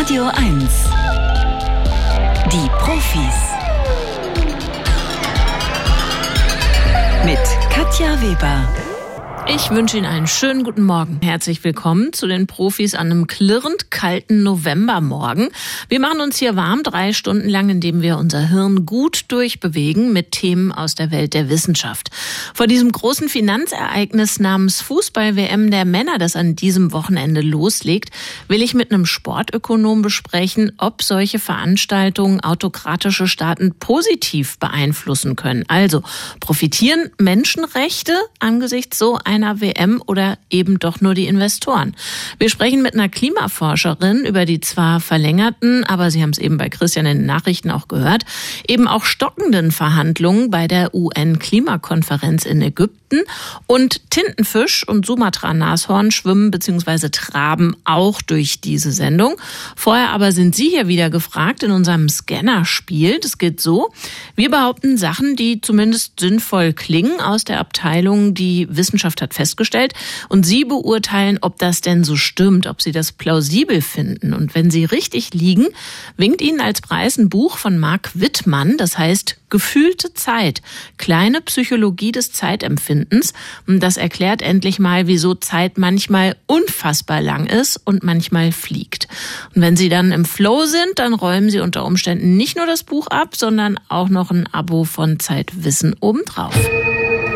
Radio 1. Die Profis. Mit Katja Weber. Ich wünsche Ihnen einen schönen guten Morgen. Herzlich willkommen zu den Profis an einem klirrend kalten Novembermorgen. Wir machen uns hier warm drei Stunden lang, indem wir unser Hirn gut durchbewegen mit Themen aus der Welt der Wissenschaft. Vor diesem großen Finanzereignis namens Fußball-WM der Männer, das an diesem Wochenende loslegt, will ich mit einem Sportökonom besprechen, ob solche Veranstaltungen autokratische Staaten positiv beeinflussen können. Also profitieren Menschenrechte angesichts so einer einer WM oder eben doch nur die Investoren. Wir sprechen mit einer Klimaforscherin über die zwar verlängerten, aber Sie haben es eben bei Christian in den Nachrichten auch gehört, eben auch stockenden Verhandlungen bei der UN-Klimakonferenz in Ägypten und Tintenfisch und Sumatra-Nashorn schwimmen bzw. traben auch durch diese Sendung. Vorher aber sind Sie hier wieder gefragt in unserem Scanner-Spiel. Das geht so. Wir behaupten Sachen, die zumindest sinnvoll klingen aus der Abteilung, die Wissenschaft hat festgestellt. Und Sie beurteilen, ob das denn so stimmt, ob Sie das plausibel finden. Und wenn Sie richtig liegen, winkt Ihnen als Preis ein Buch von Marc Wittmann, das heißt Gefühlte Zeit, kleine Psychologie des Zeitempfindens. Und das erklärt endlich mal, wieso Zeit manchmal unfassbar lang ist und manchmal fliegt. Und wenn Sie dann im Flow sind, dann räumen Sie unter Umständen nicht nur das Buch ab, sondern auch noch ein Abo von Zeitwissen obendrauf.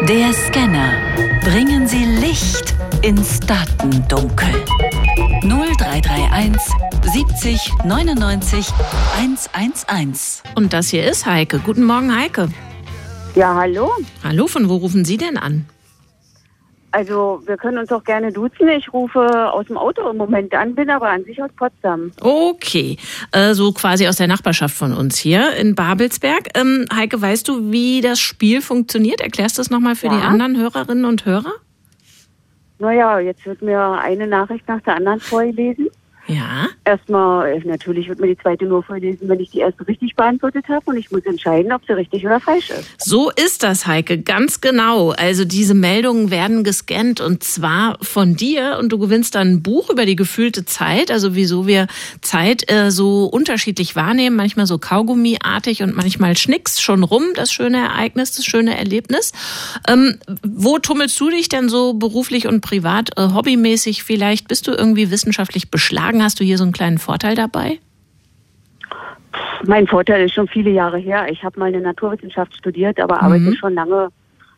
Der Scanner. Bringen Sie Licht ins Datendunkel. 0331 70 99 111. Und das hier ist Heike. Guten Morgen, Heike. Ja, hallo. Hallo, von wo rufen Sie denn an? Also, wir können uns auch gerne duzen. Ich rufe aus dem Auto im Moment an, bin aber an sich aus Potsdam. Okay, äh, so quasi aus der Nachbarschaft von uns hier in Babelsberg. Ähm, Heike, weißt du, wie das Spiel funktioniert? Erklärst du das nochmal für Ja. die anderen Hörerinnen und Hörer? Naja, jetzt wird mir eine Nachricht nach der anderen vorgelesen. Ja. Erstmal, äh, natürlich wird mir die zweite nur vorlesen, wenn ich die erste richtig beantwortet habe und ich muss entscheiden, ob sie richtig oder falsch ist. So ist das, Heike, ganz genau. Also diese Meldungen werden gescannt und zwar von dir und du gewinnst dann ein Buch über die gefühlte Zeit, also wieso wir Zeit äh, so unterschiedlich wahrnehmen, manchmal so Kaugummiartig und manchmal schnicks schon rum, das schöne Ereignis, das schöne Erlebnis. Ähm, wo tummelst du dich denn so beruflich und privat, äh, hobbymäßig vielleicht? Bist du irgendwie wissenschaftlich beschlagen? Hast du hier so einen kleinen Vorteil dabei? Mein Vorteil ist schon viele Jahre her. Ich habe mal eine Naturwissenschaft studiert, aber arbeite schon lange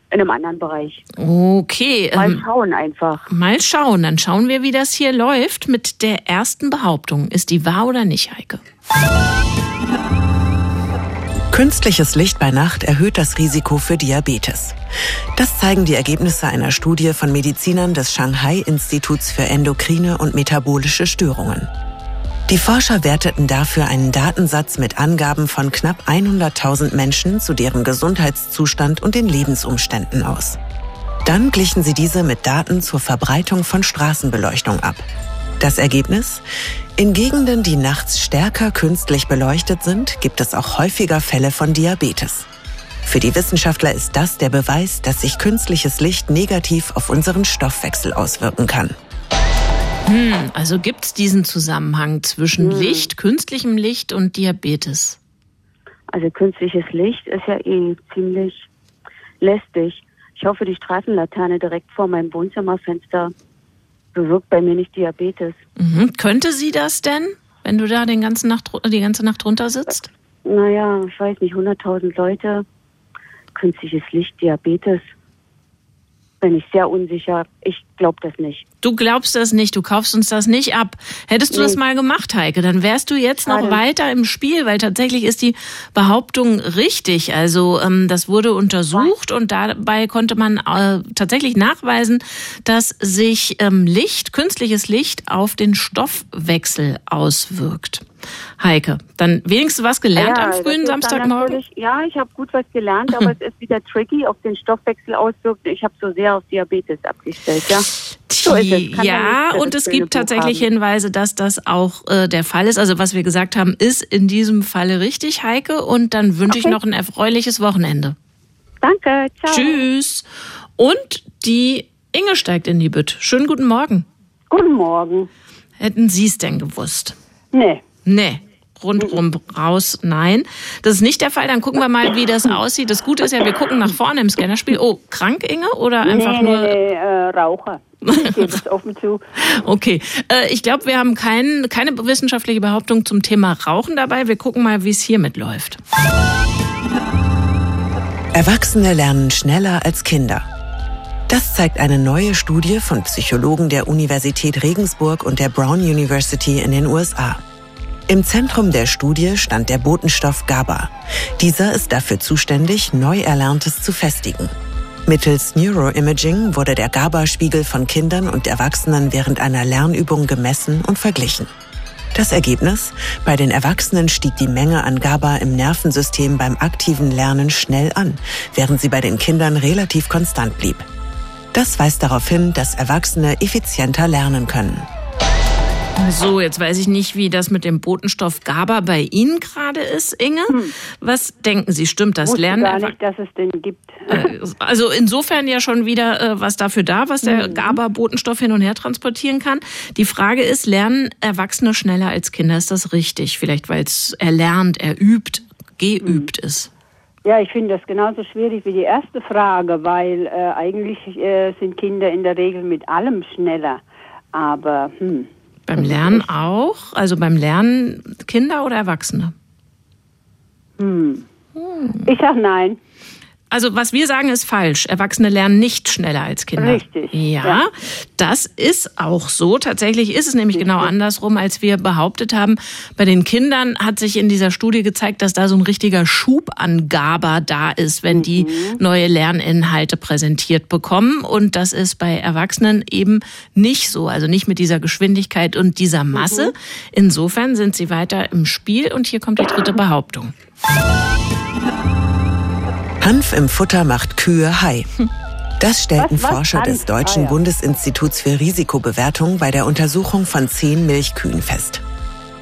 in einem anderen Bereich. Okay. Mal ähm, schauen einfach. Mal schauen, dann schauen wir, wie das hier läuft mit der ersten Behauptung. Ist die wahr oder nicht, Heike? Künstliches Licht bei Nacht erhöht das Risiko für Diabetes. Das zeigen die Ergebnisse einer Studie von Medizinern des Shanghai Instituts für Endokrine und Metabolische Störungen. Die Forscher werteten dafür einen Datensatz mit Angaben von knapp 100.000 Menschen zu deren Gesundheitszustand und den Lebensumständen aus. Dann glichen sie diese mit Daten zur Verbreitung von Straßenbeleuchtung ab. Das Ergebnis? In Gegenden, die nachts stärker künstlich beleuchtet sind, gibt es auch häufiger Fälle von Diabetes. Für die Wissenschaftler ist das der Beweis, dass sich künstliches Licht negativ auf unseren Stoffwechsel auswirken kann. Also gibt es diesen Zusammenhang zwischen Licht, künstlichem Licht und Diabetes? Also künstliches Licht ist ja eh ziemlich lästig. Ich hoffe, die Straßenlaterne direkt vor meinem Wohnzimmerfenster bewirkt bei mir nicht Diabetes. Mhm. Könnte sie das denn, wenn du da den ganzen Nacht, die ganze Nacht drunter sitzt? Naja, ich weiß nicht, 100.000 Leute, künstliches Licht, Diabetes. Bin ich sehr unsicher. Ich glaube das nicht. Du glaubst das nicht, du kaufst uns das nicht ab. Hättest du das Nee. mal gemacht, Heike, dann wärst du jetzt noch Schade. weiter im Spiel, weil tatsächlich ist die Behauptung richtig. Also ähm, das wurde untersucht und dabei konnte man äh, tatsächlich nachweisen, dass sich ähm, Licht, künstliches Licht auf den Stoffwechsel auswirkt. Heike, dann wenigstens was gelernt am das frühen Samstagmorgen? Ja, ich habe gut was gelernt, aber es ist wieder tricky, auf den Stoffwechsel auswirkt. Ich habe so sehr auf Diabetes abgestellt, ja. So ja, nicht und es gibt tatsächlich haben. Hinweise, dass das auch äh, der Fall ist. Also was wir gesagt haben, ist in diesem Falle richtig, Heike. Und dann wünsche ich Okay. noch ein erfreuliches Wochenende. Danke, ciao. Tschüss. Und die Inge steigt in die Bütt. Schönen guten Morgen. Guten Morgen. Hätten Sie es denn gewusst? Nee, Nee. Rundrum raus, nein. Das ist nicht der Fall. Dann gucken wir mal, wie das aussieht. Das Gute ist ja, wir gucken nach vorne im Scannerspiel. Oh, krank, Inge? Oder einfach nee, nur. Nee, nee, äh, Raucher. Ich gebe es offen zu. Okay. Äh, ich glaube, wir haben kein, keine wissenschaftliche Behauptung zum Thema Rauchen dabei. Wir gucken mal, wie es hiermit läuft. Erwachsene lernen schneller als Kinder. Das zeigt eine neue Studie von Psychologen der Universität Regensburg und der Brown University in den USA. Im Zentrum der Studie stand der Botenstoff GABA. Dieser ist dafür zuständig, Neuerlerntes zu festigen. Mittels Neuroimaging wurde der GABA-Spiegel von Kindern und Erwachsenen während einer Lernübung gemessen und verglichen. Das Ergebnis? Bei den Erwachsenen stieg die Menge an GABA im Nervensystem beim aktiven Lernen schnell an, während sie bei den Kindern relativ konstant blieb. Das weist darauf hin, dass Erwachsene effizienter lernen können. So, jetzt weiß ich nicht, wie das mit dem Botenstoff GABA bei Ihnen gerade ist, Inge. Hm. Was denken Sie, stimmt das? Wusste Lernen gar nicht, dass es den gibt. Äh, also insofern ja schon wieder äh, was dafür da, was der mhm. GABA-Botenstoff hin und her transportieren kann. Die Frage ist, lernen Erwachsene schneller als Kinder? Ist das richtig? Vielleicht, weil es erlernt, erübt, geübt mhm. ist. Ja, ich finde das genauso schwierig wie die erste Frage, weil äh, eigentlich äh, sind Kinder in der Regel mit allem schneller. Aber hm, beim Lernen auch? Also beim Lernen Kinder oder Erwachsene? Hm. Ich sag nein. Also was wir sagen ist falsch. Erwachsene lernen nicht schneller als Kinder. Richtig. Ja, ja. das ist auch so. Tatsächlich ist es nämlich genau andersrum, als wir behauptet haben. Bei den Kindern hat sich in dieser Studie gezeigt, dass da so ein richtiger Schub an GABA da ist, wenn die mhm. neue Lerninhalte präsentiert bekommen. Und das ist bei Erwachsenen eben nicht so. Also nicht mit dieser Geschwindigkeit und dieser Masse. Mhm. Insofern sind sie weiter im Spiel. Und hier kommt die dritte Behauptung. Hanf im Futter macht Kühe high. Das stellten was, was? Forscher Hanf? des Deutschen ah, ja. Bundesinstituts für Risikobewertung bei der Untersuchung von zehn Milchkühen fest.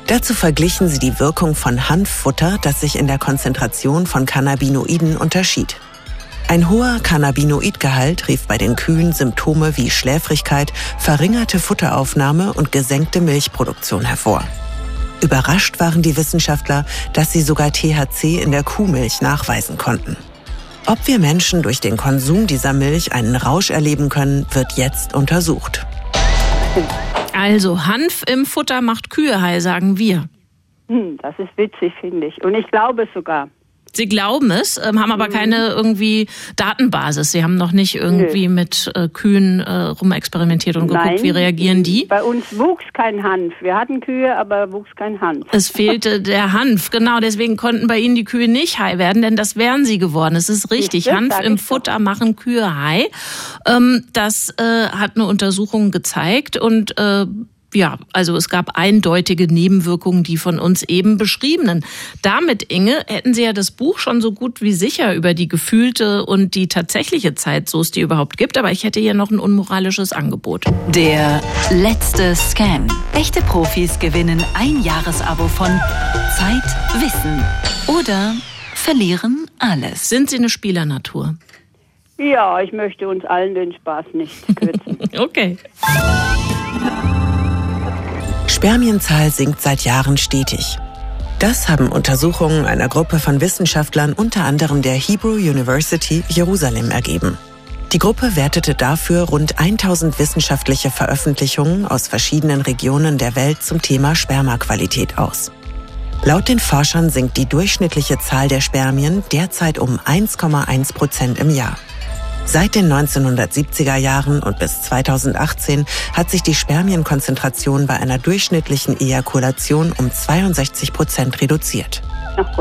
Dazu verglichen sie die Wirkung von Hanffutter, das sich in der Konzentration von Cannabinoiden unterschied. Ein hoher Cannabinoidgehalt rief bei den Kühen Symptome wie Schläfrigkeit, verringerte Futteraufnahme und gesenkte Milchproduktion hervor. Überrascht waren die Wissenschaftler, dass sie sogar THC in der Kuhmilch nachweisen konnten. Ob wir Menschen durch den Konsum dieser Milch einen Rausch erleben können, wird jetzt untersucht. Also Hanf im Futter macht Kühe heil, sagen wir. Hm, das ist witzig, finde ich. Und ich glaube es sogar. Sie glauben es, ähm, haben aber mhm. keine irgendwie Datenbasis. Sie haben noch nicht irgendwie Nö. mit äh, Kühen äh, rumexperimentiert und geguckt, Nein, wie reagieren die. Bei uns wuchs kein Hanf. Wir hatten Kühe, aber wuchs kein Hanf. Es fehlte der Hanf, genau. Deswegen konnten bei Ihnen die Kühe nicht high werden, denn das wären sie geworden. Es ist richtig. Hanf im Futter machen Kühe high. Ähm, das äh, hat eine Untersuchung gezeigt und äh, ja, also es gab eindeutige Nebenwirkungen, die von uns eben beschriebenen. Damit, Inge, hätten Sie ja das Buch schon so gut wie sicher über die gefühlte und die tatsächliche Zeit, so es die überhaupt gibt. Aber ich hätte hier noch ein unmoralisches Angebot. Der letzte Scan. Echte Profis gewinnen ein Jahresabo von Zeit, Wissen oder verlieren alles. Sind Sie eine Spielernatur? Ja, ich möchte uns allen den Spaß nicht kürzen. okay. Spermienzahl sinkt seit Jahren stetig. Das haben Untersuchungen einer Gruppe von Wissenschaftlern unter anderem der Hebrew University Jerusalem ergeben. Die Gruppe wertete dafür rund 1000 wissenschaftliche Veröffentlichungen aus verschiedenen Regionen der Welt zum Thema Spermaqualität aus. Laut den Forschern sinkt die durchschnittliche Zahl der Spermien derzeit um 1,1 Prozent im Jahr. Seit den 1970er Jahren und bis 2018 hat sich die Spermienkonzentration bei einer durchschnittlichen Ejakulation um 62 Prozent reduziert.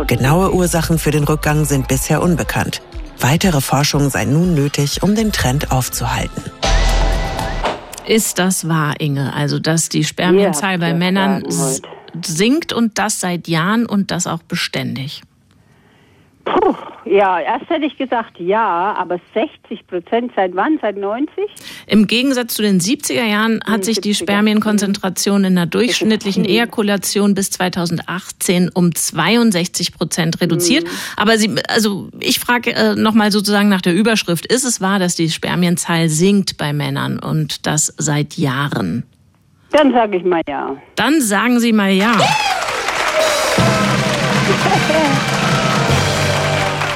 Genaue Ursachen für den Rückgang sind bisher unbekannt. Weitere Forschung sei nun nötig, um den Trend aufzuhalten. Ist das wahr, Inge? Also, dass die Spermienzahl bei Männern sinkt und das seit Jahren und das auch beständig? Puh, ja, erst hätte ich gesagt ja, aber 60 Prozent seit wann? Seit 90? Im Gegensatz zu den 70er Jahren hat sich die Spermienkonzentration in der durchschnittlichen Ejakulation bis 2018 um 62 Prozent reduziert. Mhm. Aber Sie, also ich frage äh, nochmal sozusagen nach der Überschrift. Ist es wahr, dass die Spermienzahl sinkt bei Männern und das seit Jahren? Dann sage ich mal ja. Dann sagen Sie mal ja.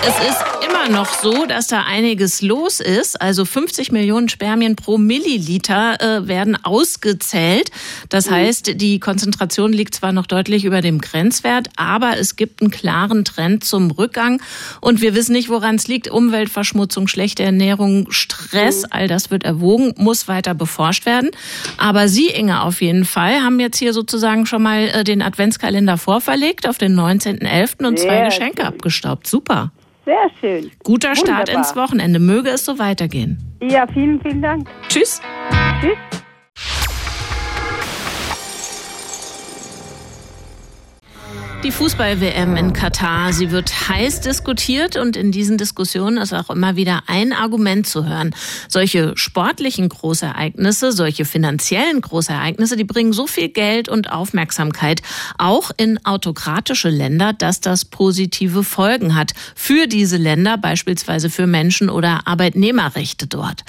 Es ist immer noch so, dass da einiges los ist. Also 50 Millionen Spermien pro Milliliter äh, werden ausgezählt. Das mhm. heißt, die Konzentration liegt zwar noch deutlich über dem Grenzwert, aber es gibt einen klaren Trend zum Rückgang. Und wir wissen nicht, woran es liegt. Umweltverschmutzung, schlechte Ernährung, Stress, mhm. all das wird erwogen, muss weiter beforscht werden. Aber Sie, Inge, auf jeden Fall, haben jetzt hier sozusagen schon mal äh, den Adventskalender vorverlegt auf den 19.11. und zwei Geschenke abgestaubt. Super. Sehr schön. Guter Start ins Wochenende. Möge es so weitergehen. Ja, vielen, vielen Dank. Tschüss. Tschüss. Die Fußball-WM in Katar, sie wird heiß diskutiert und in diesen Diskussionen ist auch immer wieder ein Argument zu hören. Solche sportlichen Großereignisse, solche finanziellen Großereignisse, die bringen so viel Geld und Aufmerksamkeit auch in autokratische Länder, dass das positive Folgen hat für diese Länder, beispielsweise für Menschen oder Arbeitnehmerrechte dort.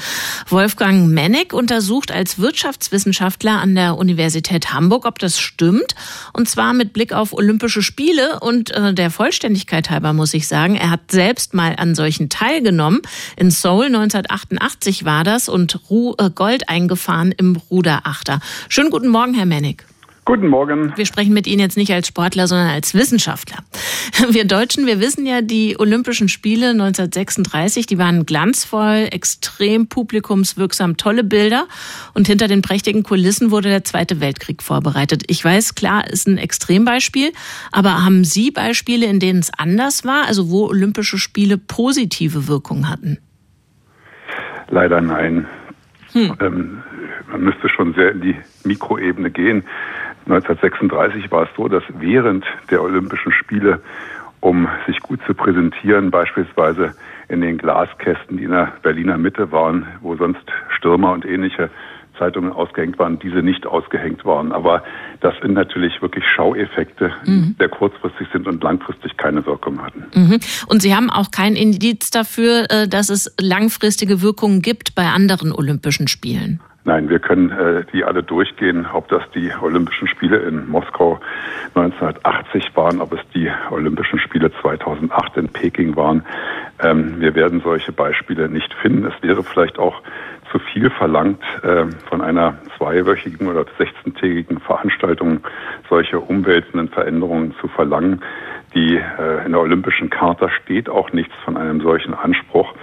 Wolfgang Mennig untersucht als Wirtschaftswissenschaftler an der Universität Hamburg, ob das stimmt, und zwar mit Blick auf olympische Olympische Spiele und äh, der Vollständigkeit halber muss ich sagen, er hat selbst mal an solchen teilgenommen. In Seoul 1988 war das und Ru äh, Gold eingefahren im Ruderachter. Schönen guten Morgen, Herr Mennig. Guten Morgen. Wir sprechen mit Ihnen jetzt nicht als Sportler, sondern als Wissenschaftler. Wir Deutschen, wir wissen ja, die Olympischen Spiele 1936, die waren glanzvoll, extrem publikumswirksam, tolle Bilder. Und hinter den prächtigen Kulissen wurde der Zweite Weltkrieg vorbereitet. Ich weiß, klar, ist ein Extrembeispiel. Aber haben Sie Beispiele, in denen es anders war? Also wo Olympische Spiele positive Wirkung hatten? Leider nein. Hm. Ähm, man müsste schon sehr in die Mikroebene gehen. 1936 war es so, dass während der Olympischen Spiele, um sich gut zu präsentieren, beispielsweise in den Glaskästen, die in der Berliner Mitte waren, wo sonst Stürmer und ähnliche Zeitungen ausgehängt waren, diese nicht ausgehängt waren. Aber das sind natürlich wirklich Schaueffekte, mhm. die kurzfristig sind und langfristig keine Wirkung hatten. Mhm. Und Sie haben auch kein Indiz dafür, äh, dass es langfristige Wirkungen gibt bei anderen Olympischen Spielen? Nein, wir können äh, die alle durchgehen, ob das die Olympischen Spiele in Moskau 1980 waren, ob es die Olympischen Spiele 2008 in Peking waren. Ähm, wir werden solche Beispiele nicht finden. Es wäre vielleicht auch zu viel verlangt, äh, von einer zweiwöchigen oder 16-tägigen Veranstaltung solche umwälzenden Veränderungen zu verlangen. Die äh, in der Olympischen Charta steht auch nichts von einem solchen Anspruch.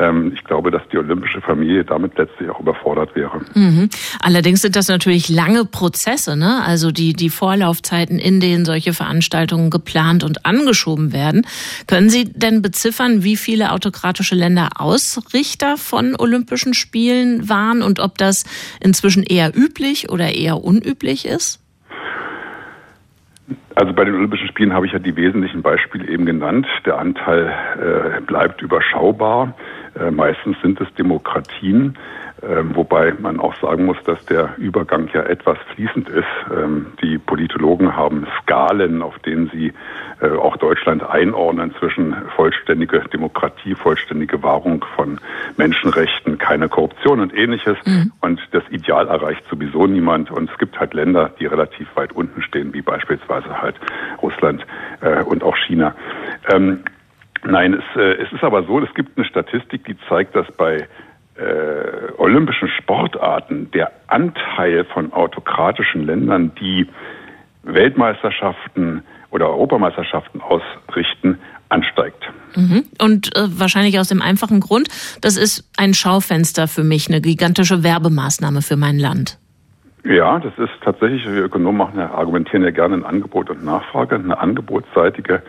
Ähm, ich glaube, dass die olympische Familie damit letztlich auch überfordert wäre. Mhm. Allerdings sind das natürlich lange Prozesse, ne? Also die, die Vorlaufzeiten, in denen solche Veranstaltungen geplant und angeschoben werden. Können Sie denn beziffern, wie viele autokratische Länder Ausrichter von Olympischen Spielen waren und ob das inzwischen eher üblich oder eher unüblich ist? Also bei den Olympischen Spielen habe ich ja die wesentlichen Beispiele eben genannt. Der Anteil äh, bleibt überschaubar. Äh, meistens sind es Demokratien, ähm, wobei man auch sagen muss, dass der Übergang ja etwas fließend ist. Ähm, die Politologen haben Skalen, auf denen sie äh, auch Deutschland einordnen zwischen vollständige Demokratie, vollständige Wahrung von Menschenrechten, keine Korruption und ähnliches. Mhm. Und das Ideal erreicht sowieso niemand. Und es gibt halt Länder, die relativ weit unten stehen, wie beispielsweise halt Russland äh, und auch China. Ähm, Nein, es, äh, es ist aber so, es gibt eine Statistik, die zeigt, dass bei äh, olympischen Sportarten der Anteil von autokratischen Ländern, die Weltmeisterschaften oder Europameisterschaften ausrichten, ansteigt. Mhm. Und äh, wahrscheinlich aus dem einfachen Grund, das ist ein Schaufenster für mich, eine gigantische Werbemaßnahme für mein Land. Ja, das ist tatsächlich, wir Ökonomen machen, argumentieren ja gerne in Angebot und Nachfrage, eine angebotsseitige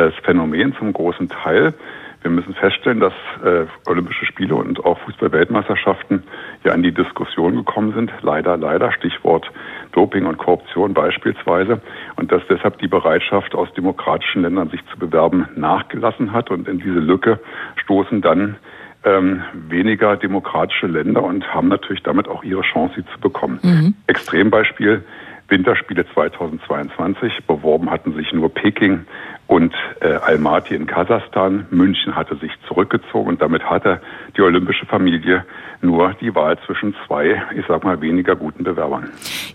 das Phänomen zum großen Teil. Wir müssen feststellen, dass äh, Olympische Spiele und auch Fußball-Weltmeisterschaften ja in die Diskussion gekommen sind. Leider, leider, Stichwort Doping und Korruption beispielsweise. Und dass deshalb die Bereitschaft aus demokratischen Ländern sich zu bewerben nachgelassen hat. Und in diese Lücke stoßen dann ähm, weniger demokratische Länder und haben natürlich damit auch ihre Chance, sie zu bekommen. Mhm. Extrembeispiel Winterspiele 2022. Beworben hatten sich nur Peking und äh, Almaty in Kasachstan. München hatte sich zurückgezogen und damit hatte die olympische Familie nur die Wahl zwischen zwei, ich sag mal, weniger guten Bewerbern.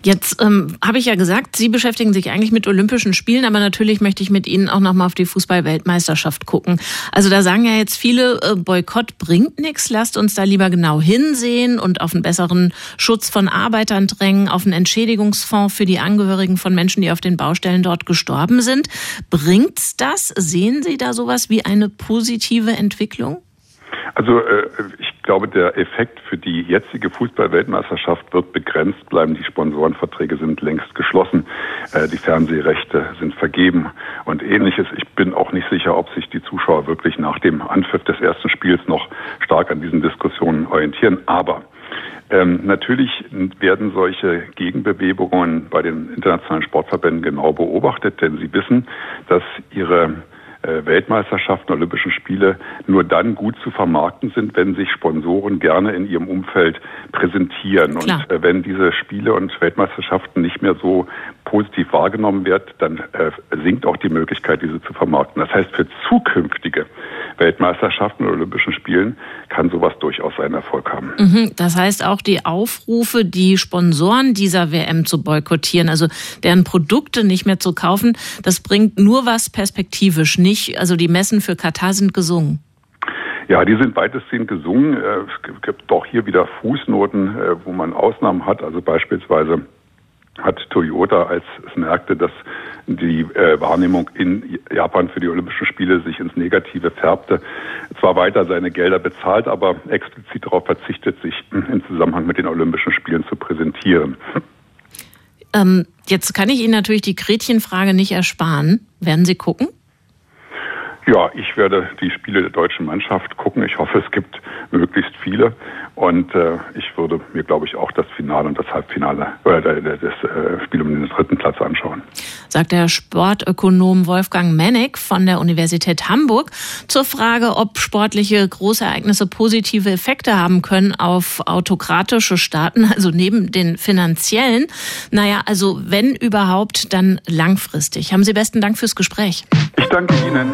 Jetzt ähm, habe ich ja gesagt, Sie beschäftigen sich eigentlich mit Olympischen Spielen, aber natürlich möchte ich mit Ihnen auch nochmal auf die Fußball-Weltmeisterschaft gucken. Also da sagen ja jetzt viele, äh, Boykott bringt nichts, lasst uns da lieber genau hinsehen und auf einen besseren Schutz von Arbeitern drängen, auf einen Entschädigungsfonds für die Angehörigen von Menschen, die auf den Baustellen dort gestorben sind. Bringt's das? Sehen Sie da sowas wie eine positive Entwicklung? Also äh, ich glaube, der Effekt für die jetzige Fußball-Weltmeisterschaft wird begrenzt bleiben. Die Sponsorenverträge sind längst geschlossen, äh, die Fernsehrechte sind vergeben und ähnliches. Ich bin auch nicht sicher, ob sich die Zuschauer wirklich nach dem Anpfiff des ersten Spiels noch stark an diesen Diskussionen orientieren. Aber ähm, natürlich werden solche Gegenbewegungen bei den internationalen Sportverbänden genau beobachtet, denn sie wissen, dass ihre äh, Weltmeisterschaften, Olympischen Spiele nur dann gut zu vermarkten sind, wenn sich Sponsoren gerne in ihrem Umfeld präsentieren. Klar. Und äh, wenn diese Spiele und Weltmeisterschaften nicht mehr so positiv wahrgenommen wird, dann äh, sinkt auch die Möglichkeit, diese zu vermarkten. Das heißt, für zukünftige Weltmeisterschaften oder Olympischen Spielen kann sowas durchaus seinen Erfolg haben. Mhm, das heißt auch die Aufrufe, die Sponsoren dieser WM zu boykottieren, also deren Produkte nicht mehr zu kaufen, das bringt nur was perspektivisch nicht. Also die Messen für Katar sind gesungen. Ja, die sind weitestgehend gesungen. Äh, es gibt auch hier wieder Fußnoten, äh, wo man Ausnahmen hat. Also beispielsweise hat Toyota, als es merkte, dass die äh, Wahrnehmung in Japan für die Olympischen Spiele sich ins Negative färbte, zwar weiter seine Gelder bezahlt, aber explizit darauf verzichtet, sich im Zusammenhang mit den Olympischen Spielen zu präsentieren. Ähm, jetzt kann ich Ihnen natürlich die Gretchenfrage nicht ersparen. Werden Sie gucken? Ja, ich werde die Spiele der deutschen Mannschaft gucken. Ich hoffe, es gibt möglichst viele. Und äh, ich würde mir, glaube ich, auch das Finale und das Halbfinale oder das äh, Spiel um den dritten Platz anschauen. Sagt der Sportökonom Wolfgang Mennig von der Universität Hamburg zur Frage, ob sportliche Großereignisse positive Effekte haben können auf autokratische Staaten, also neben den finanziellen. Naja, also wenn überhaupt, dann langfristig. Haben Sie besten Dank fürs Gespräch. Ich danke Ihnen.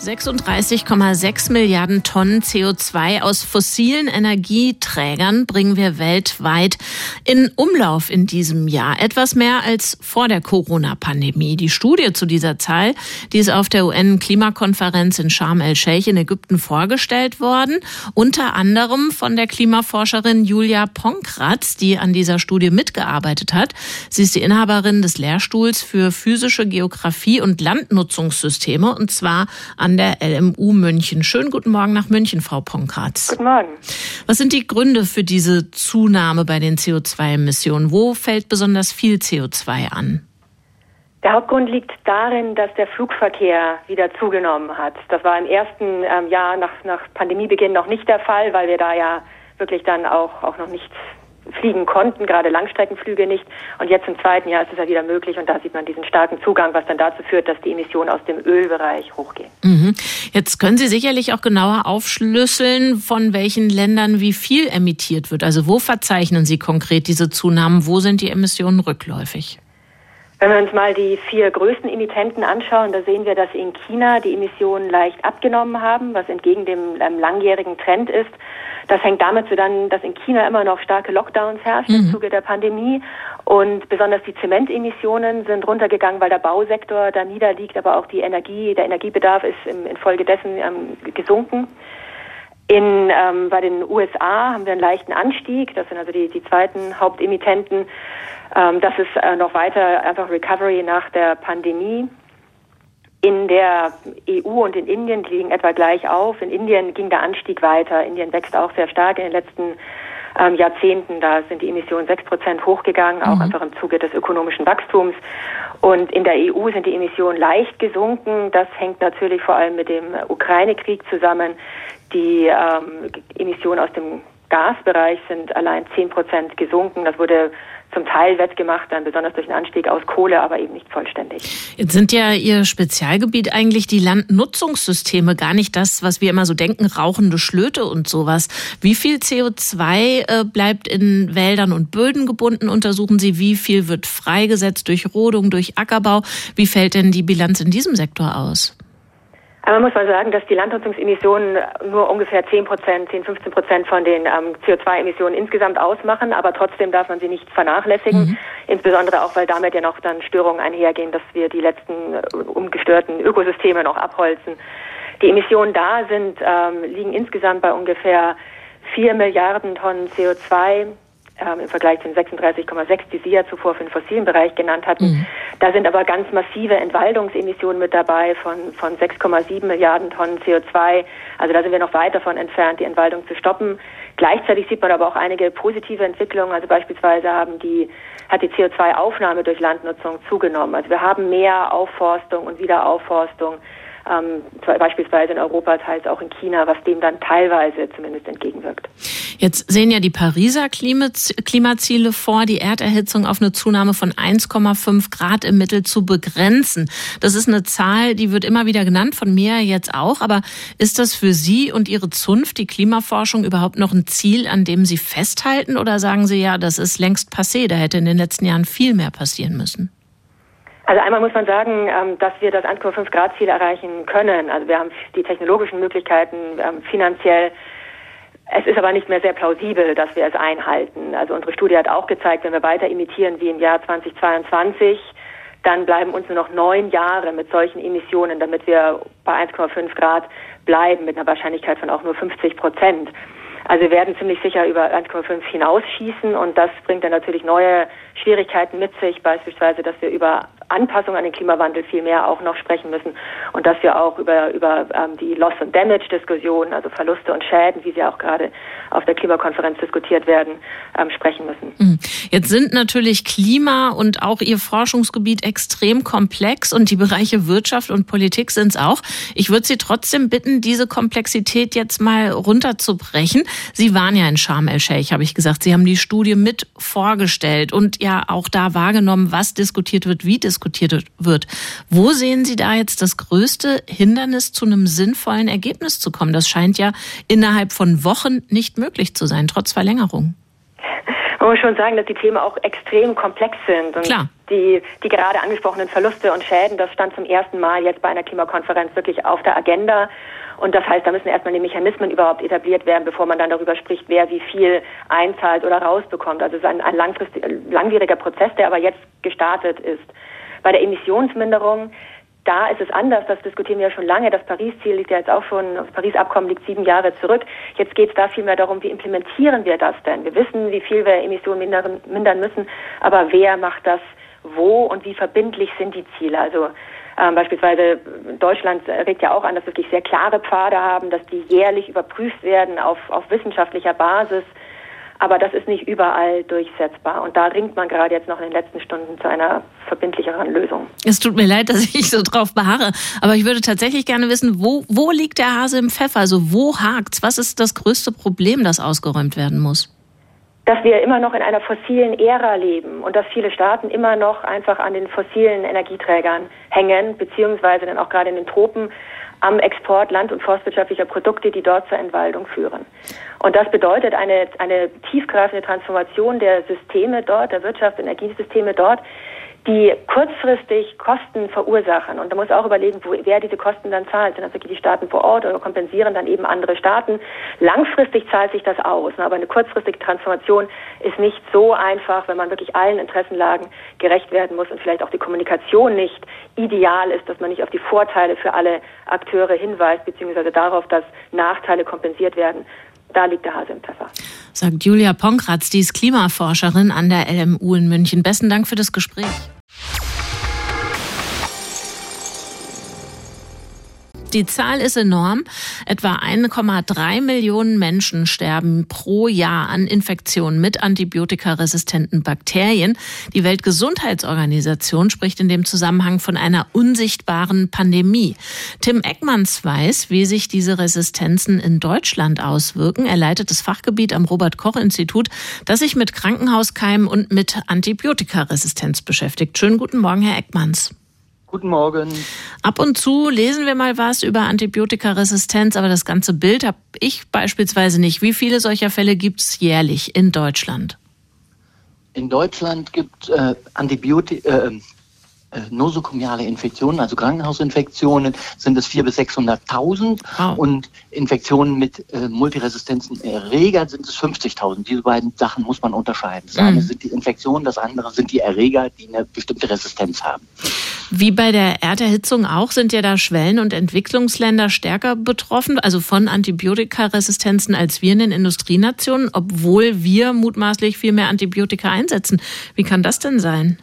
36,6 Milliarden Tonnen CO2 aus fossilen Energieträgern bringen wir weltweit in Umlauf in diesem Jahr. Etwas mehr als vor der Corona-Pandemie. Die Studie zu dieser Zahl, die ist auf der UN-Klimakonferenz in Sharm el-Sheikh in Ägypten vorgestellt worden. Unter anderem von der Klimaforscherin Julia Ponkratz, die an dieser Studie mitgearbeitet hat. Sie ist die Inhaberin des Lehrstuhls für physische Geografie und Landnutzungssysteme und zwar an an der LMU München. Schönen guten Morgen nach München, Frau Ponkratz. Guten Morgen. Was sind die Gründe für diese Zunahme bei den CO2-Emissionen? Wo fällt besonders viel CO2 an? Der Hauptgrund liegt darin, dass der Flugverkehr wieder zugenommen hat. Das war im ersten ähm, Jahr nach, nach Pandemiebeginn noch nicht der Fall, weil wir da ja wirklich dann auch, auch noch nicht fliegen konnten, gerade Langstreckenflüge nicht. Und jetzt im zweiten Jahr ist es ja wieder möglich und da sieht man diesen starken Zugang, was dann dazu führt, dass die Emissionen aus dem Ölbereich hochgehen. Mhm. Jetzt können Sie sicherlich auch genauer aufschlüsseln, von welchen Ländern wie viel emittiert wird. Also wo verzeichnen Sie konkret diese Zunahmen? Wo sind die Emissionen rückläufig? Wenn wir uns mal die vier größten Emittenten anschauen, da sehen wir, dass in China die Emissionen leicht abgenommen haben, was entgegen dem langjährigen Trend ist. Das hängt damit zusammen, dass in China immer noch starke Lockdowns herrschen mhm. im Zuge der Pandemie und besonders die Zementemissionen sind runtergegangen, weil der Bausektor da niederliegt, aber auch die Energie, der Energiebedarf ist im, infolgedessen ähm, gesunken. In, ähm, bei den USA haben wir einen leichten Anstieg. Das sind also die, die zweiten Hauptemittenten. Ähm, das ist äh, noch weiter einfach Recovery nach der Pandemie in der EU und in Indien liegen etwa gleich auf. In Indien ging der Anstieg weiter. Indien wächst auch sehr stark in den letzten ähm, Jahrzehnten. Da sind die Emissionen sechs Prozent hochgegangen, auch mhm. einfach im Zuge des ökonomischen Wachstums. Und in der EU sind die Emissionen leicht gesunken. Das hängt natürlich vor allem mit dem Ukraine-Krieg zusammen. Die ähm, Emissionen aus dem Gasbereich sind allein 10 Prozent gesunken. Das wurde zum Teil wettgemacht, dann besonders durch den Anstieg aus Kohle, aber eben nicht vollständig. Jetzt sind ja Ihr Spezialgebiet eigentlich die Landnutzungssysteme, gar nicht das, was wir immer so denken, rauchende Schlöte und sowas. Wie viel CO2 äh, bleibt in Wäldern und Böden gebunden, untersuchen Sie? Wie viel wird freigesetzt durch Rodung, durch Ackerbau? Wie fällt denn die Bilanz in diesem Sektor aus? Aber man muss mal sagen, dass die Landnutzungsemissionen nur ungefähr 10 Prozent, 10, 15 Prozent von den ähm, CO2-Emissionen insgesamt ausmachen, aber trotzdem darf man sie nicht vernachlässigen, mhm. insbesondere auch, weil damit ja noch dann Störungen einhergehen, dass wir die letzten äh, umgestörten Ökosysteme noch abholzen. Die Emissionen da sind, ähm, liegen insgesamt bei ungefähr 4 Milliarden Tonnen CO2 ähm, im Vergleich zu den 36,6, die Sie ja zuvor für den fossilen Bereich genannt hatten. Mhm. Da sind aber ganz massive Entwaldungsemissionen mit dabei von, von 6,7 Milliarden Tonnen CO2. Also da sind wir noch weit davon entfernt, die Entwaldung zu stoppen. Gleichzeitig sieht man aber auch einige positive Entwicklungen. Also beispielsweise haben die, hat die CO2-Aufnahme durch Landnutzung zugenommen. Also wir haben mehr Aufforstung und Wiederaufforstung ähm, beispielsweise in Europa, teils auch in China, was dem dann teilweise zumindest entgegenwirkt. Jetzt sehen ja die Pariser Klimaziele vor, die Erderhitzung auf eine Zunahme von 1,5 Grad im Mittel zu begrenzen. Das ist eine Zahl, die wird immer wieder genannt, von mir jetzt auch. Aber ist das für Sie und Ihre Zunft, die Klimaforschung, überhaupt noch ein Ziel, an dem Sie festhalten? Oder sagen Sie ja, das ist längst passé, da hätte in den letzten Jahren viel mehr passieren müssen? Also einmal muss man sagen, ähm, dass wir das 1,5 Grad Ziel erreichen können. Also wir haben die technologischen Möglichkeiten ähm, finanziell. Es ist aber nicht mehr sehr plausibel, dass wir es einhalten. Also unsere Studie hat auch gezeigt, wenn wir weiter imitieren wie im Jahr 2022, dann bleiben uns nur noch neun Jahre mit solchen Emissionen, damit wir bei 1,5 Grad bleiben, mit einer Wahrscheinlichkeit von auch nur 50 Prozent. Also wir werden ziemlich sicher über 1,5 hinausschießen und das bringt dann natürlich neue Schwierigkeiten mit sich, beispielsweise, dass wir über Anpassung an den Klimawandel viel mehr auch noch sprechen müssen und dass wir auch über, über ähm, die Loss- und Damage-Diskussion, also Verluste und Schäden, wie sie auch gerade auf der Klimakonferenz diskutiert werden, ähm, sprechen müssen. Mhm. Jetzt sind natürlich Klima und auch Ihr Forschungsgebiet extrem komplex und die Bereiche Wirtschaft und Politik sind es auch. Ich würde Sie trotzdem bitten, diese Komplexität jetzt mal runterzubrechen. Sie waren ja in Sharm el-Sheikh, habe ich gesagt. Sie haben die Studie mit vorgestellt und ja auch da wahrgenommen, was diskutiert wird, wie diskutiert diskutiert wird. Wo sehen Sie da jetzt das größte Hindernis, zu einem sinnvollen Ergebnis zu kommen? Das scheint ja innerhalb von Wochen nicht möglich zu sein, trotz Verlängerung. Man muss schon sagen, dass die Themen auch extrem komplex sind. Und Klar. Die, die gerade angesprochenen Verluste und Schäden, das stand zum ersten Mal jetzt bei einer Klimakonferenz wirklich auf der Agenda. Und das heißt, da müssen erstmal die Mechanismen überhaupt etabliert werden, bevor man dann darüber spricht, wer wie viel einzahlt oder rausbekommt. Also es ist ein, ein langwieriger Prozess, der aber jetzt gestartet ist. Bei der Emissionsminderung, da ist es anders, das diskutieren wir ja schon lange. Das Paris-Ziel liegt ja jetzt auch schon, das Paris-Abkommen liegt sieben Jahre zurück. Jetzt geht es da vielmehr darum, wie implementieren wir das denn? Wir wissen, wie viel wir Emissionen mindern müssen, aber wer macht das wo und wie verbindlich sind die Ziele? Also ähm, beispielsweise Deutschland regt ja auch an, dass wir wirklich sehr klare Pfade haben, dass die jährlich überprüft werden auf, auf wissenschaftlicher Basis aber das ist nicht überall durchsetzbar. Und da ringt man gerade jetzt noch in den letzten Stunden zu einer verbindlicheren Lösung. Es tut mir leid, dass ich so drauf beharre. Aber ich würde tatsächlich gerne wissen, wo, wo liegt der Hase im Pfeffer? Also wo hakt's? Was ist das größte Problem, das ausgeräumt werden muss? Dass wir immer noch in einer fossilen Ära leben und dass viele Staaten immer noch einfach an den fossilen Energieträgern hängen, beziehungsweise dann auch gerade in den Tropen am Export land- und forstwirtschaftlicher Produkte, die dort zur Entwaldung führen. Und das bedeutet eine, eine tiefgreifende Transformation der Systeme dort, der und Energiesysteme dort, die kurzfristig Kosten verursachen. Und da muss auch überlegen, wo, wer diese Kosten dann zahlt. Sind das wirklich die Staaten vor Ort oder kompensieren dann eben andere Staaten? Langfristig zahlt sich das aus. Aber eine kurzfristige Transformation ist nicht so einfach, wenn man wirklich allen Interessenlagen gerecht werden muss und vielleicht auch die Kommunikation nicht ideal ist, dass man nicht auf die Vorteile für alle Akteure hinweist, beziehungsweise darauf, dass Nachteile kompensiert werden. Da liegt der Hase im Pfeffer. Sagt Julia Ponkratz, die ist Klimaforscherin an der LMU in München. Besten Dank für das Gespräch. Die Zahl ist enorm. Etwa 1,3 Millionen Menschen sterben pro Jahr an Infektionen mit antibiotikaresistenten Bakterien. Die Weltgesundheitsorganisation spricht in dem Zusammenhang von einer unsichtbaren Pandemie. Tim Eckmanns weiß, wie sich diese Resistenzen in Deutschland auswirken. Er leitet das Fachgebiet am Robert Koch Institut, das sich mit Krankenhauskeimen und mit Antibiotikaresistenz beschäftigt. Schönen guten Morgen, Herr Eckmanns. Guten Morgen. Ab und zu lesen wir mal was über Antibiotikaresistenz, aber das ganze Bild habe ich beispielsweise nicht. Wie viele solcher Fälle gibt es jährlich in Deutschland? In Deutschland gibt äh, Antibiotika, äh, äh, nosokomiale Infektionen, also Krankenhausinfektionen, sind es 400.000 bis 600.000 wow. und Infektionen mit äh, multiresistenten Erregern sind es 50.000. Diese beiden Sachen muss man unterscheiden. Das mhm. eine sind die Infektionen, das andere sind die Erreger, die eine bestimmte Resistenz haben. Wie bei der Erderhitzung auch sind ja da Schwellen- und Entwicklungsländer stärker betroffen, also von Antibiotikaresistenzen als wir in den Industrienationen, obwohl wir mutmaßlich viel mehr Antibiotika einsetzen. Wie kann das denn sein?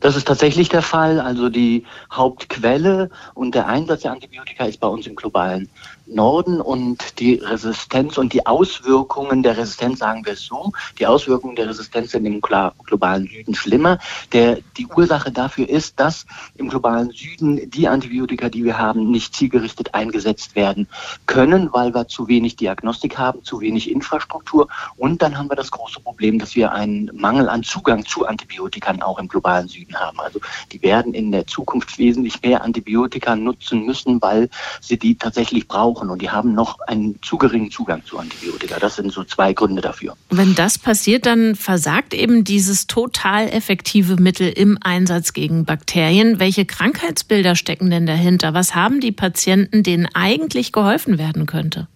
Das ist tatsächlich der Fall. Also die Hauptquelle und der Einsatz der Antibiotika ist bei uns im globalen Norden und die Resistenz und die Auswirkungen der Resistenz, sagen wir es so, die Auswirkungen der Resistenz sind im globalen Süden schlimmer. Der, die Ursache dafür ist, dass im globalen Süden die Antibiotika, die wir haben, nicht zielgerichtet eingesetzt werden können, weil wir zu wenig Diagnostik haben, zu wenig Infrastruktur und dann haben wir das große Problem, dass wir einen Mangel an Zugang zu Antibiotikern auch im globalen Süden haben. Also die werden in der Zukunft wesentlich mehr Antibiotika nutzen müssen, weil sie die tatsächlich brauchen brauchen und die haben noch einen zu geringen Zugang zu Antibiotika. Das sind so zwei Gründe dafür. Wenn das passiert, dann versagt eben dieses total effektive Mittel im Einsatz gegen Bakterien. Welche Krankheitsbilder stecken denn dahinter? Was haben die Patienten, denen eigentlich geholfen werden könnte?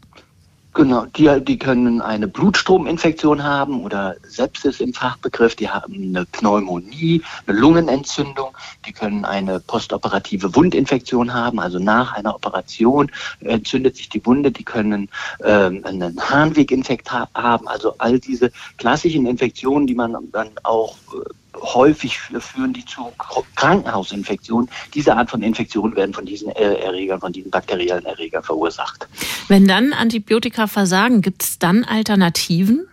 Genau, die, die können eine Blutstrominfektion haben oder Sepsis im Fachbegriff, die haben eine Pneumonie, eine Lungenentzündung, die können eine postoperative Wundinfektion haben, also nach einer Operation entzündet sich die Wunde, die können ähm, einen Harnweginfekt ha haben, also all diese klassischen Infektionen, die man dann auch äh, häufig führen die zu Krankenhausinfektionen. Diese Art von Infektionen werden von diesen äh, Erregern, von diesen bakteriellen Erregern verursacht. Wenn dann Antibiotika versagen, gibt es dann Alternativen?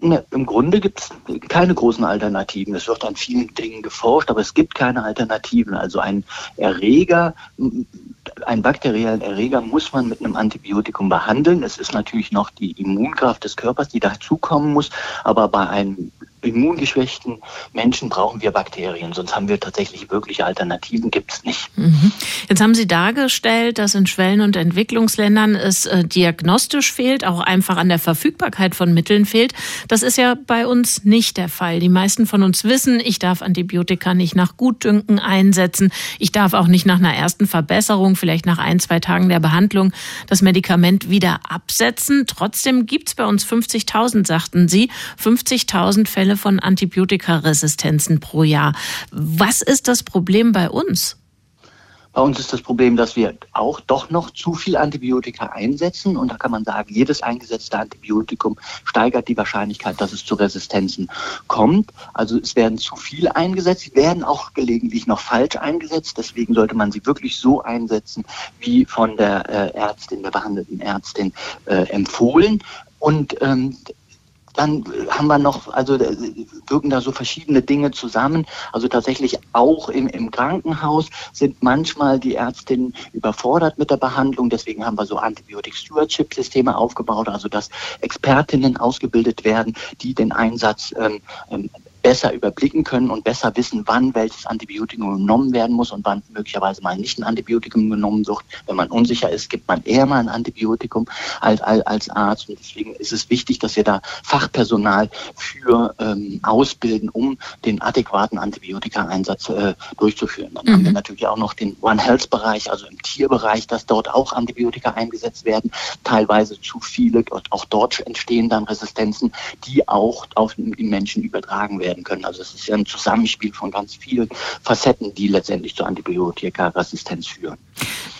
Ne, Im Grunde gibt es keine großen Alternativen. Es wird an vielen Dingen geforscht, aber es gibt keine Alternativen. Also ein Erreger, einen bakteriellen Erreger muss man mit einem Antibiotikum behandeln. Es ist natürlich noch die Immunkraft des Körpers, die dazukommen muss, aber bei einem immungeschwächten Menschen brauchen wir Bakterien, sonst haben wir tatsächlich wirkliche Alternativen, gibt es nicht. Mhm. Jetzt haben Sie dargestellt, dass in Schwellen- und Entwicklungsländern es äh, diagnostisch fehlt, auch einfach an der Verfügbarkeit von Mitteln fehlt. Das ist ja bei uns nicht der Fall. Die meisten von uns wissen, ich darf Antibiotika nicht nach Gutdünken einsetzen. Ich darf auch nicht nach einer ersten Verbesserung, vielleicht nach ein, zwei Tagen der Behandlung, das Medikament wieder absetzen. Trotzdem gibt es bei uns 50.000, sagten Sie, 50.000 Fälle Fälle von Antibiotikaresistenzen pro Jahr. Was ist das Problem bei uns? Bei uns ist das Problem, dass wir auch doch noch zu viel Antibiotika einsetzen. Und da kann man sagen, jedes eingesetzte Antibiotikum steigert die Wahrscheinlichkeit, dass es zu Resistenzen kommt. Also es werden zu viele eingesetzt. Sie werden auch gelegentlich noch falsch eingesetzt. Deswegen sollte man sie wirklich so einsetzen, wie von der äh, Ärztin, der behandelten Ärztin äh, empfohlen. Und ähm, dann haben wir noch, also äh, wirken da so verschiedene Dinge zusammen. Also tatsächlich auch im, im Krankenhaus sind manchmal die Ärztinnen überfordert mit der Behandlung. Deswegen haben wir so Antibiotic-Stewardship-Systeme aufgebaut, also dass Expertinnen ausgebildet werden, die den Einsatz ähm, ähm besser überblicken können und besser wissen, wann welches Antibiotikum genommen werden muss und wann möglicherweise mal nicht ein Antibiotikum genommen wird. Wenn man unsicher ist, gibt man eher mal ein Antibiotikum als, als Arzt. Und deswegen ist es wichtig, dass wir da Fachpersonal für ähm, ausbilden, um den adäquaten Antibiotika-Einsatz äh, durchzuführen. Dann mhm. haben wir mhm. natürlich auch noch den One Health-Bereich, also im Tierbereich, dass dort auch Antibiotika eingesetzt werden, teilweise zu viele. Auch dort entstehen dann Resistenzen, die auch auf die Menschen übertragen werden werden können. Also es ist ja ein Zusammenspiel von ganz vielen Facetten, die letztendlich zur Antibiotikaresistenz führen.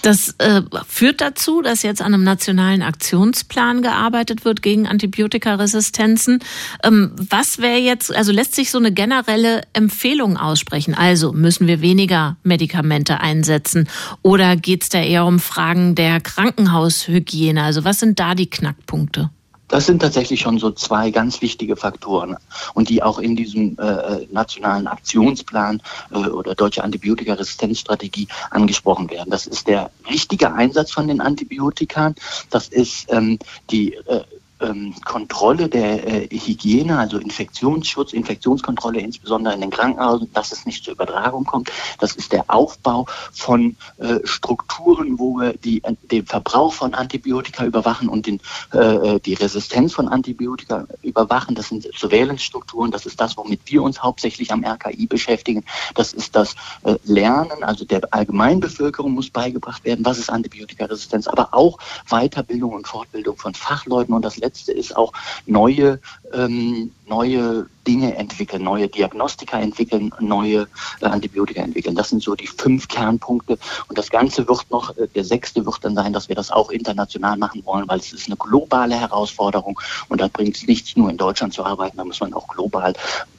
Das äh, führt dazu, dass jetzt an einem nationalen Aktionsplan gearbeitet wird gegen Antibiotikaresistenzen. Ähm, was wäre jetzt, also lässt sich so eine generelle Empfehlung aussprechen? Also müssen wir weniger Medikamente einsetzen oder geht es da eher um Fragen der Krankenhaushygiene? Also was sind da die Knackpunkte? Das sind tatsächlich schon so zwei ganz wichtige Faktoren und die auch in diesem äh, nationalen Aktionsplan äh, oder deutsche Antibiotikaresistenzstrategie angesprochen werden. Das ist der richtige Einsatz von den Antibiotika. Das ist ähm, die äh, ähm, Kontrolle der äh, Hygiene, also Infektionsschutz, Infektionskontrolle insbesondere in den Krankenhausen, dass es nicht zur Übertragung kommt. Das ist der Aufbau von äh, Strukturen, wo wir die, den Verbrauch von Antibiotika überwachen und den, äh, äh die Resistenz von Antibiotika überwachen. Das sind Surveillance-Strukturen. Das ist das, womit wir uns hauptsächlich am RKI beschäftigen. Das ist das äh, Lernen, also der Allgemeinbevölkerung muss beigebracht werden, was ist Antibiotikaresistenz, aber auch Weiterbildung und Fortbildung von Fachleuten und das letzte ist auch neue, ähm, neue Dinge entwickeln, neue Diagnostika entwickeln, neue äh, Antibiotika entwickeln. Das sind so die fünf Kernpunkte. Und das Ganze wird noch, äh, der sechste wird dann sein, dass wir das auch international machen wollen, weil es ist eine globale Herausforderung. Und da bringt es nichts, nur in Deutschland zu arbeiten. Da muss man auch global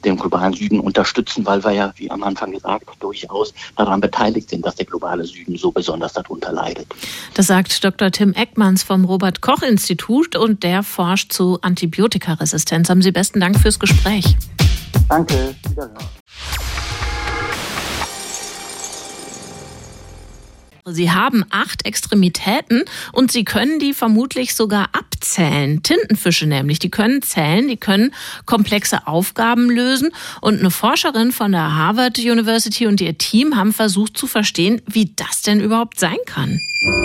den globalen Süden unterstützen, weil wir ja, wie am Anfang gesagt, durchaus daran beteiligt sind, dass der globale Süden so besonders darunter leidet. Das sagt Dr. Tim Eckmanns vom Robert Koch Institut und der forscht zu Antibiotikaresistenz. Haben Sie besten Dank fürs Gespräch. Danke. Wiederhören. Sie haben acht Extremitäten und Sie können die vermutlich sogar abzählen. Tintenfische nämlich, die können zählen, die können komplexe Aufgaben lösen. Und eine Forscherin von der Harvard University und ihr Team haben versucht zu verstehen, wie das denn überhaupt sein kann.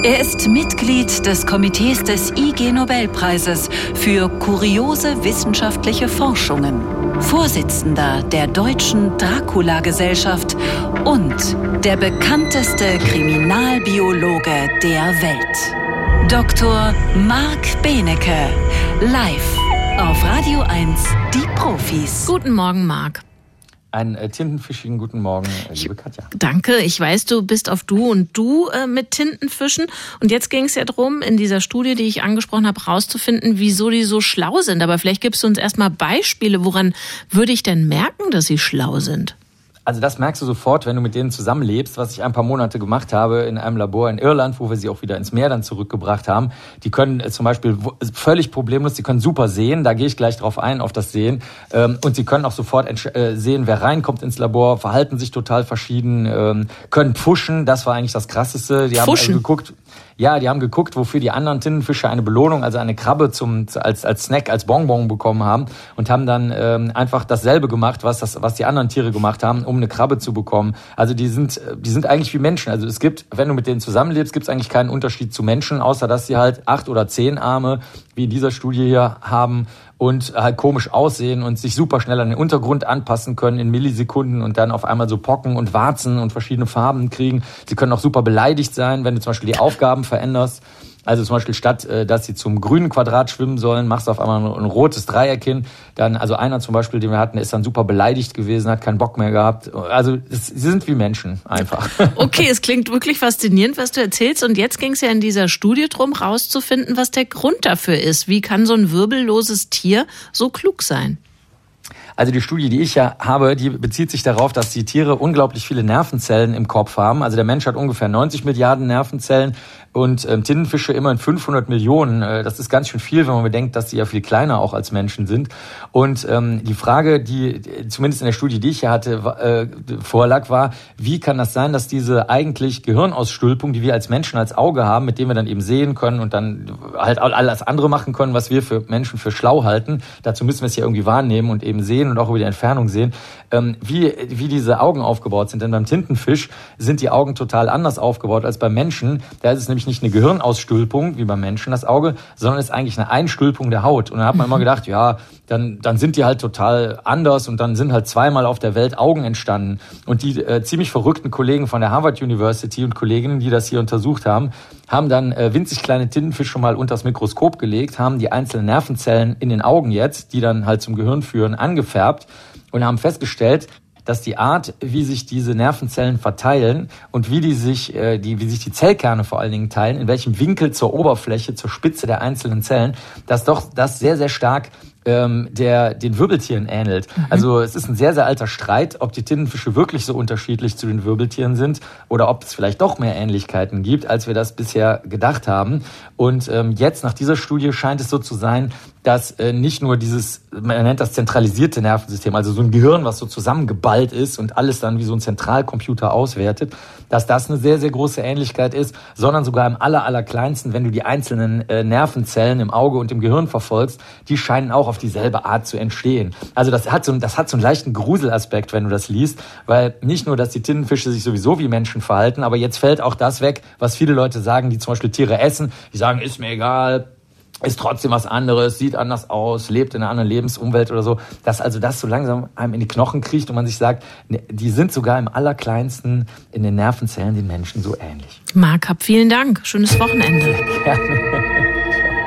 Er ist Mitglied des Komitees des IG Nobelpreises für kuriose wissenschaftliche Forschungen, Vorsitzender der Deutschen Dracula-Gesellschaft und der bekannteste Kriminalbiologe der Welt. Dr. Marc Benecke, live auf Radio 1, die Profis. Guten Morgen, Marc. Einen äh, tintenfischigen guten Morgen, äh, liebe Katja. Danke. Ich weiß, du bist auf Du und Du äh, mit Tintenfischen. Und jetzt ging es ja darum, in dieser Studie, die ich angesprochen habe, rauszufinden, wieso die so schlau sind. Aber vielleicht gibst du uns erstmal Beispiele. Woran würde ich denn merken, dass sie schlau sind? Also das merkst du sofort, wenn du mit denen zusammenlebst, was ich ein paar Monate gemacht habe in einem Labor in Irland, wo wir sie auch wieder ins Meer dann zurückgebracht haben. Die können äh, zum Beispiel völlig problemlos, die können super sehen, da gehe ich gleich drauf ein, auf das Sehen. Ähm, und sie können auch sofort äh, sehen, wer reinkommt ins Labor, verhalten sich total verschieden, ähm, können pfuschen, das war eigentlich das Krasseste. Die haben geguckt, ja, die haben geguckt, wofür die anderen Tintenfische eine Belohnung, also eine Krabbe zum als als Snack, als Bonbon bekommen haben und haben dann ähm, einfach dasselbe gemacht, was das was die anderen Tiere gemacht haben, um eine Krabbe zu bekommen. Also die sind die sind eigentlich wie Menschen. Also es gibt, wenn du mit denen zusammenlebst, gibt es eigentlich keinen Unterschied zu Menschen, außer dass sie halt acht oder zehn Arme wie in dieser Studie hier haben und halt komisch aussehen und sich super schnell an den Untergrund anpassen können in Millisekunden und dann auf einmal so Pocken und Warzen und verschiedene Farben kriegen. Sie können auch super beleidigt sein, wenn du zum Beispiel die Aufgaben veränderst. Also zum Beispiel statt, äh, dass sie zum grünen Quadrat schwimmen sollen, machst du auf einmal ein, rotes Dreieck hin. Dann, also einer zum Beispiel, den wir hatten, ist dann super beleidigt gewesen, hat keinen Bock mehr gehabt. Also es, sie sind wie Menschen einfach. Okay, es klingt wirklich faszinierend, was du erzählst. Und jetzt ging es ja in dieser Studie drum, rauszufinden, was der Grund dafür ist. Wie kann so ein wirbelloses Tier so klug sein? Also die Studie, die ich ja habe, die bezieht sich darauf, dass die Tiere unglaublich viele Nervenzellen im Kopf haben. Also der Mensch hat ungefähr 90 Milliarden Nervenzellen und ähm, Tintenfische immerhin 500 Millionen. Äh, das ist ganz schön viel, wenn man bedenkt, dass sie ja viel kleiner auch als Menschen sind. Und ähm, die Frage, die zumindest in der Studie, die ich hier hatte, äh, vorlag, war, wie kann das sein, dass diese eigentlich Gehirnausstülpung, die wir als Menschen als Auge haben, mit dem wir dann eben sehen können und dann halt alles andere machen können, was wir für Menschen für schlau halten, dazu müssen wir es ja irgendwie wahrnehmen und eben sehen und auch über die Entfernung sehen, ähm, wie, wie diese Augen aufgebaut sind. Denn beim Tintenfisch sind die Augen total anders aufgebaut als beim Menschen. Da ist es nämlich nicht eine Gehirnausstülpung, wie beim Menschen das Auge, sondern ist eigentlich eine Einstülpung der Haut. Und dann hat man immer gedacht, ja, dann, dann sind die halt total anders und dann sind halt zweimal auf der Welt Augen entstanden. Und die äh, ziemlich verrückten Kollegen von der Harvard University und Kolleginnen, die das hier untersucht haben, haben dann äh, winzig kleine Tintenfische mal unter das Mikroskop gelegt, haben die einzelnen Nervenzellen in den Augen jetzt, die dann halt zum Gehirn führen, angefärbt und haben festgestellt, dass die Art, wie sich diese Nervenzellen verteilen und wie die sich, äh, die, wie sich die Zellkerne vor allen Dingen teilen, in welchem Winkel zur Oberfläche, zur Spitze der einzelnen Zellen, dass doch das sehr, sehr stark ähm, der den Wirbeltieren ähnelt. Mhm. Also es ist ein sehr, sehr alter Streit, ob die Tintenfische wirklich so unterschiedlich zu den Wirbeltieren sind oder ob es vielleicht doch mehr Ähnlichkeiten gibt, als wir das bisher gedacht haben. Und ähm, jetzt nach dieser Studie scheint es so zu sein, dass äh, nicht nur dieses, man nennt das zentralisierte Nervensystem, also so ein Gehirn, was so zusammengeballt ist und alles dann wie so ein Zentralcomputer auswertet, dass das eine sehr, sehr große Ähnlichkeit ist, sondern sogar im aller, aller kleinsten, wenn du die einzelnen äh, Nervenzellen im Auge und im Gehirn verfolgst, die scheinen auch auf dieselbe Art zu entstehen. Also das hat so, das hat so einen leichten Gruselaspekt, wenn du das liest, weil nicht nur, dass die Tintenfische sich sowieso wie Menschen verhalten, aber jetzt fällt auch das weg, was viele Leute sagen, die zum Beispiel Tiere essen, die sagen, ist mir egal, ist trotzdem was anderes, sieht anders aus, lebt in einer anderen Lebensumwelt oder so, dass also das so langsam einem in die Knochen kriecht und man sich sagt, ne, die sind sogar im allerkleinsten in den Nervenzellen den Menschen so ähnlich. Marc Happ, vielen Dank. Schönes Wochenende. Gerne.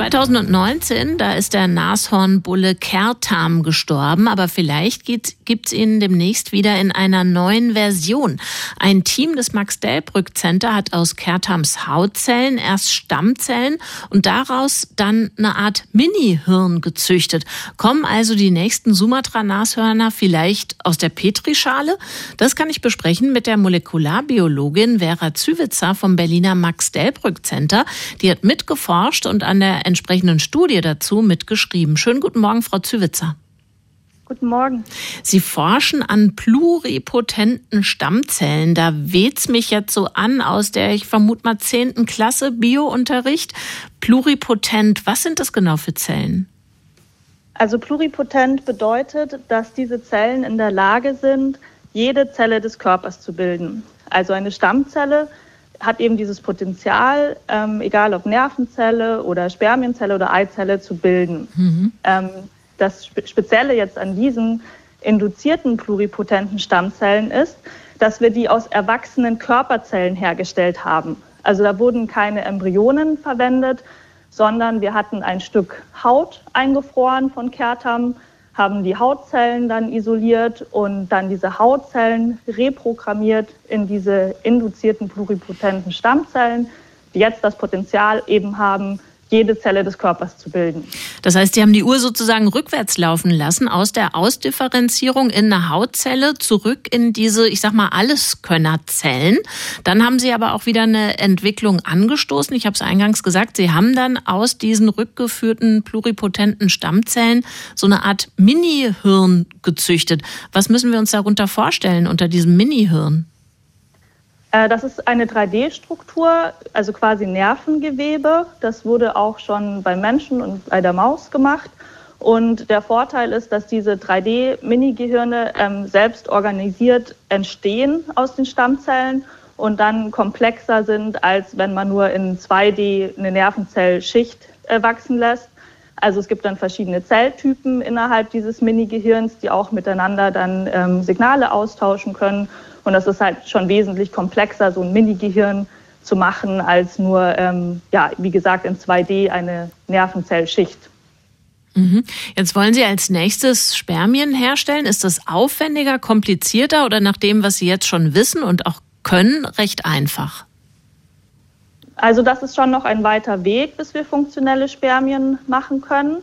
2019, da ist der Nashornbulle Kertam gestorben, aber vielleicht gibt es ihn demnächst wieder in einer neuen Version. Ein Team des Max-Delbrück Center hat aus Kertams Hautzellen erst Stammzellen und daraus dann eine Art Mini-Hirn gezüchtet. Kommen also die nächsten Sumatra-Nashörner vielleicht aus der Petrischale? Das kann ich besprechen mit der Molekularbiologin Vera Zywitzer vom Berliner Max-Delbrück Center. Die hat mitgeforscht und an der entsprechenden Studie dazu mitgeschrieben. Schönen guten Morgen, Frau Zywitzer. Guten Morgen. Sie forschen an pluripotenten Stammzellen. Da weht's mich jetzt so an aus der, ich vermute mal, zehnten Klasse Biounterricht. Pluripotent, was sind das genau für Zellen? Also pluripotent bedeutet, dass diese Zellen in der Lage sind, jede Zelle des Körpers zu bilden. Also eine Stammzelle hat eben dieses Potenzial, ähm, egal ob Nervenzelle oder Spermienzelle oder Eizelle, zu bilden. Mhm. Ähm, das Spezielle jetzt an diesen induzierten pluripotenten Stammzellen ist, dass wir die aus erwachsenen Körperzellen hergestellt haben. Also da wurden keine Embryonen verwendet, sondern wir hatten ein Stück Haut eingefroren von Kertam, haben die Hautzellen dann isoliert und dann diese Hautzellen reprogrammiert in diese induzierten pluripotenten Stammzellen, die jetzt das Potenzial eben haben, jede Zelle des Körpers zu bilden. Das heißt, Sie haben die Uhr sozusagen rückwärts laufen lassen, aus der Ausdifferenzierung in eine Hautzelle zurück in diese, ich sag mal, Alleskönnerzellen. Dann haben Sie aber auch wieder eine Entwicklung angestoßen. Ich habe es eingangs gesagt, Sie haben dann aus diesen rückgeführten pluripotenten Stammzellen so eine Art Mini-Hirn gezüchtet. Was müssen wir uns darunter vorstellen unter diesem Mini-Hirn? Äh, das ist eine 3D-Struktur, also quasi Nervengewebe. Das wurde auch schon beim Menschen und bei der Maus gemacht. Und der Vorteil ist, dass diese 3D-Mini-Gehirne ähm, selbst organisiert entstehen aus den Stammzellen und dann komplexer sind, als wenn man nur in 2D eine Nervenzellschicht äh, wachsen lässt. Also es gibt dann verschiedene Zelltypen innerhalb dieses Mini-Gehirns, die auch miteinander dann ähm, Signale austauschen können. Und das ist halt schon wesentlich komplexer, so ein Mini-Gehirn zu machen, als nur, ähm, ja, wie gesagt, in 2D eine Nervenzellschicht. Mhm. Jetzt wollen Sie als nächstes Spermien herstellen. Ist das aufwendiger, komplizierter oder nach dem, was Sie jetzt schon wissen und auch können, recht einfach? Also das ist schon noch ein weiter Weg, bis wir funktionelle Spermien machen können.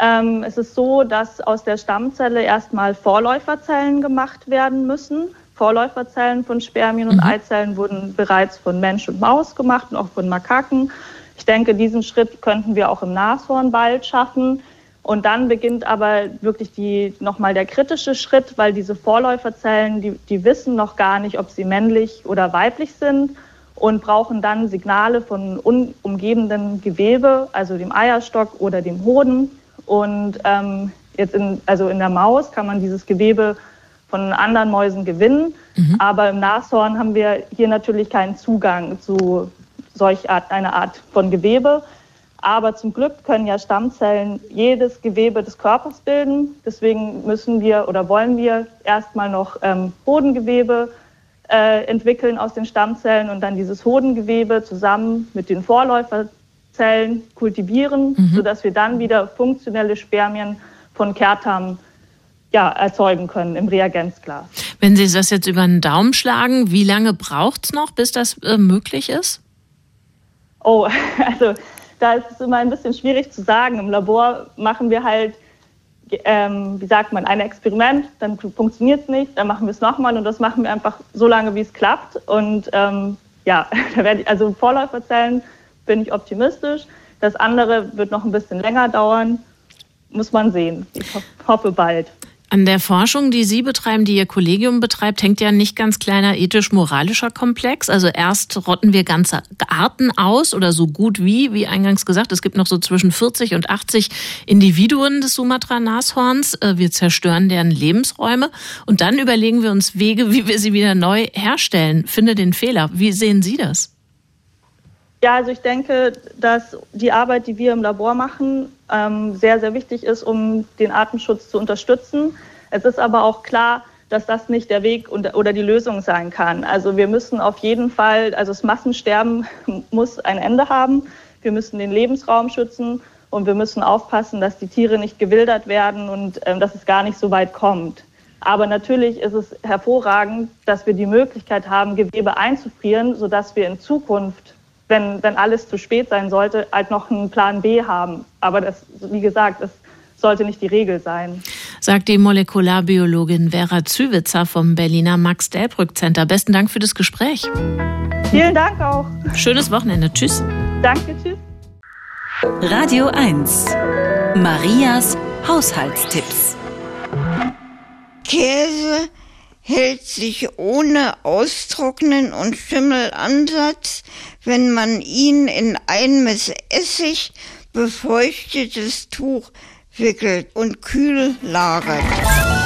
Ähm, es ist so, dass aus der Stammzelle erstmal Vorläuferzellen gemacht werden müssen. Vorläuferzellen von Spermien und mhm. Eizellen wurden bereits von Mensch und Maus gemacht und auch von Makaken. Ich denke, diesen Schritt könnten wir auch im Nashorn bald schaffen. Und dann beginnt aber wirklich die, nochmal der kritische Schritt, weil diese Vorläuferzellen, die, die wissen noch gar nicht, ob sie männlich oder weiblich sind und brauchen dann Signale von umgebenden Gewebe, also dem Eierstock oder dem Hoden. Und ähm, jetzt in, also in der Maus kann man dieses Gewebe von anderen Mäusen gewinnen. Mhm. Aber im Nashorn haben wir hier natürlich keinen Zugang zu solch Art, einer Art von Gewebe. Aber zum Glück können ja Stammzellen jedes Gewebe des Körpers bilden. Deswegen müssen wir oder wollen wir erstmal noch ähm, Hodengewebe äh, entwickeln aus den Stammzellen und dann dieses Hodengewebe zusammen mit den Vorläufer Zellen kultivieren, mhm. sodass wir dann wieder funktionelle Spermien von Kehrtarmen ja, erzeugen können im Reagenzglas. Wenn Sie das jetzt über den Daumen schlagen, wie lange braucht es noch, bis das äh, möglich ist? Oh, also da ist es immer ein bisschen schwierig zu sagen. Im Labor machen wir halt, ähm, wie sagt man, ein Experiment, dann funktioniert es nicht, dann machen wir es nochmal und das machen wir einfach so lange, wie es klappt. Und ähm, ja, da werde ich, also Vorläuferzellen bin ich optimistisch. Das andere wird noch ein bisschen länger dauern. Muss man sehen. Ich hoffe bald. An der Forschung, die Sie betreiben, die Ihr Kollegium betreibt, hängt ja nicht ganz kleiner ethisch-moralischer Komplex. Also erst rotten wir ganze Arten aus oder so gut wie, wie eingangs gesagt, es gibt noch so zwischen 40 und 80 Individuen des Sumatra-Nashorns. Äh, wir zerstören deren Lebensräume und dann überlegen wir uns Wege, wie wir sie wieder neu herstellen. Finde den Fehler. Wie sehen Sie das? Ja, also ich denke, dass die Arbeit, die wir im Labor machen, ähm, sehr, sehr wichtig ist, um den Artenschutz zu unterstützen. Es ist aber auch klar, dass das nicht der Weg oder die Lösung sein kann. Also wir müssen auf jeden Fall, also das Massensterben muss ein Ende haben. Wir müssen den Lebensraum schützen und wir müssen aufpassen, dass die Tiere nicht gewildert werden und ähm, dass es gar nicht so weit kommt. Aber natürlich ist es hervorragend, dass wir die Möglichkeit haben, Gewebe einzufrieren, sodass wir in Zukunft wenn, wenn alles zu spät sein sollte, halt noch einen Plan B haben. Aber das, wie gesagt, das sollte nicht die Regel sein. Sagt die Molekularbiologin Vera Züwitzer vom Berliner Max-Delbrück-Center. Besten Dank für das Gespräch. Vielen Dank auch. Schönes Wochenende. Tschüss. Danke, tschüss. Radio 1. Marias Haushaltstipps. Käse hält sich ohne Austrocknen und Schimmelansatz, wenn man ihn in ein mit Essig befeuchtetes Tuch wickelt und kühl lagert.